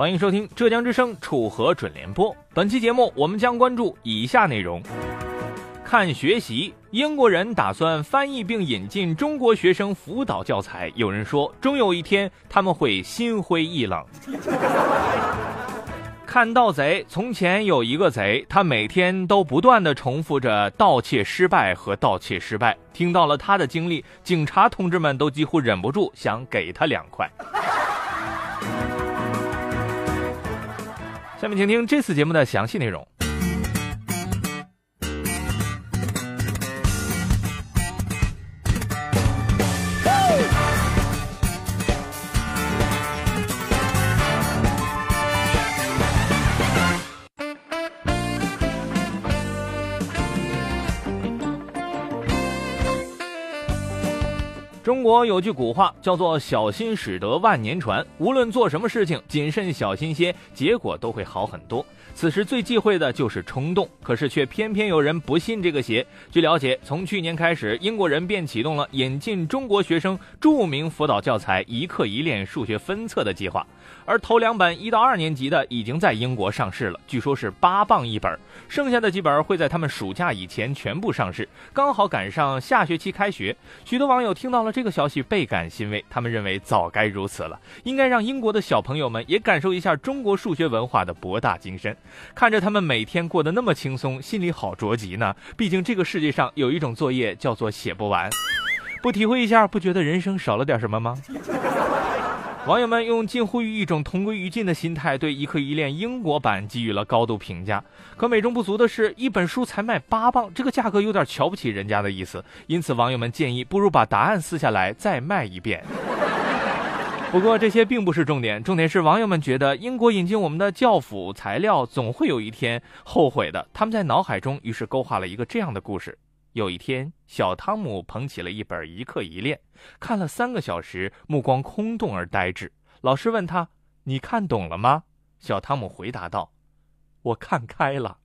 欢迎收听浙江之声楚河准联播。本期节目我们将关注以下内容：看学习，英国人打算翻译并引进中国学生辅导教材，有人说终有一天他们会心灰意冷。看盗贼，从前有一个贼，他每天都不断的重复着盗窃失败和盗窃失败。听到了他的经历，警察同志们都几乎忍不住想给他两块。下面请听这次节目的详细内容。中国有句古话叫做“小心驶得万年船”，无论做什么事情，谨慎小心些，结果都会好很多。此时最忌讳的就是冲动，可是却偏偏有人不信这个邪。据了解，从去年开始，英国人便启动了引进中国学生著名辅导教材《一课一练数学分册》的计划。而头两本一到二年级的已经在英国上市了，据说是八磅一本，剩下的几本会在他们暑假以前全部上市，刚好赶上下学期开学。许多网友听到了这个消息倍感欣慰，他们认为早该如此了，应该让英国的小朋友们也感受一下中国数学文化的博大精深。看着他们每天过得那么轻松，心里好着急呢。毕竟这个世界上有一种作业叫做写不完，不体会一下，不觉得人生少了点什么吗？网友们用近乎于一种同归于尽的心态对《一课一练》英国版给予了高度评价。可美中不足的是，一本书才卖八磅，这个价格有点瞧不起人家的意思。因此，网友们建议不如把答案撕下来再卖一遍。不过这些并不是重点，重点是网友们觉得英国引进我们的教辅材料总会有一天后悔的。他们在脑海中于是勾画了一个这样的故事。有一天，小汤姆捧起了一本《一课一练》，看了三个小时，目光空洞而呆滞。老师问他：“你看懂了吗？”小汤姆回答道：“我看开了。”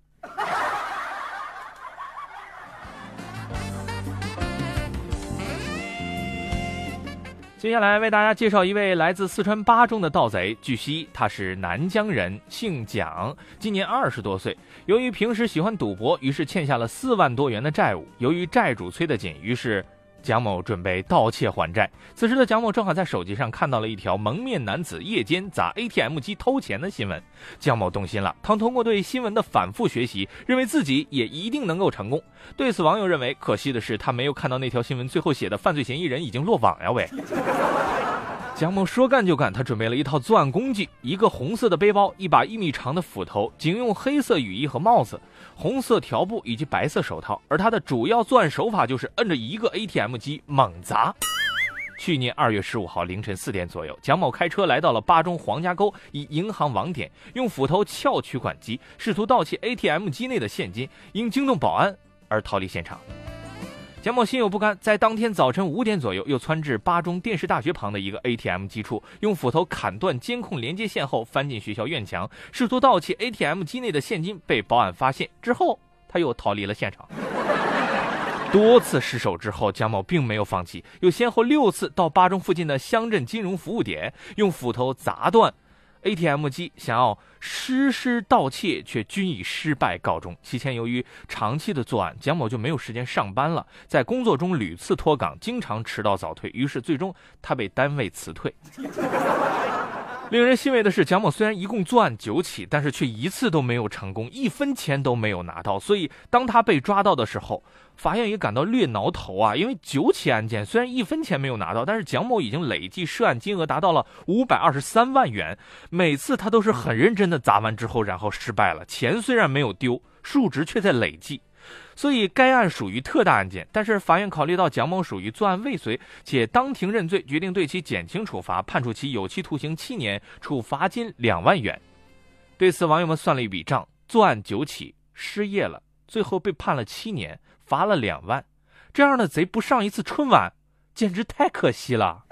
接下来为大家介绍一位来自四川巴中的盗贼。据悉，他是南疆人，姓蒋，今年二十多岁。由于平时喜欢赌博，于是欠下了四万多元的债务。由于债主催得紧，于是。蒋某准备盗窃还债，此时的蒋某正好在手机上看到了一条蒙面男子夜间砸 ATM 机偷钱的新闻。蒋某动心了，他通过对新闻的反复学习，认为自己也一定能够成功。对此，网友认为，可惜的是他没有看到那条新闻最后写的犯罪嫌疑人已经落网呀喂。蒋某说干就干，他准备了一套作案工具：一个红色的背包，一把一米长的斧头，警用黑色雨衣和帽子，红色条布以及白色手套。而他的主要作案手法就是摁着一个 ATM 机猛砸。去年二月十五号凌晨四点左右，蒋某开车来到了巴中黄家沟一银行网点，用斧头撬取款机，试图盗窃 ATM 机内的现金，因惊动保安而逃离现场。蒋某心有不甘，在当天早晨五点左右，又窜至巴中电视大学旁的一个 ATM 机处，用斧头砍断监控连接线后，翻进学校院墙，试图盗窃 ATM 机内的现金。被保安发现之后，他又逃离了现场。多次失手之后，蒋某并没有放弃，又先后六次到巴中附近的乡镇金融服务点，用斧头砸断。ATM 机想要实施盗窃，却均以失败告终。期间，由于长期的作案，蒋某就没有时间上班了，在工作中屡次脱岗，经常迟到早退，于是最终他被单位辞退。令人欣慰的是，蒋某虽然一共作案九起，但是却一次都没有成功，一分钱都没有拿到。所以，当他被抓到的时候，法院也感到略挠头啊，因为九起案件虽然一分钱没有拿到，但是蒋某已经累计涉案金额达到了五百二十三万元。每次他都是很认真的砸完之后，然后失败了，钱虽然没有丢，数值却在累计。所以该案属于特大案件，但是法院考虑到蒋某属于作案未遂，且当庭认罪，决定对其减轻处罚，判处其有期徒刑七年，处罚金两万元。对此，网友们算了一笔账：作案九起，失业了，最后被判了七年，罚了两万，这样的贼不上一次春晚，简直太可惜了。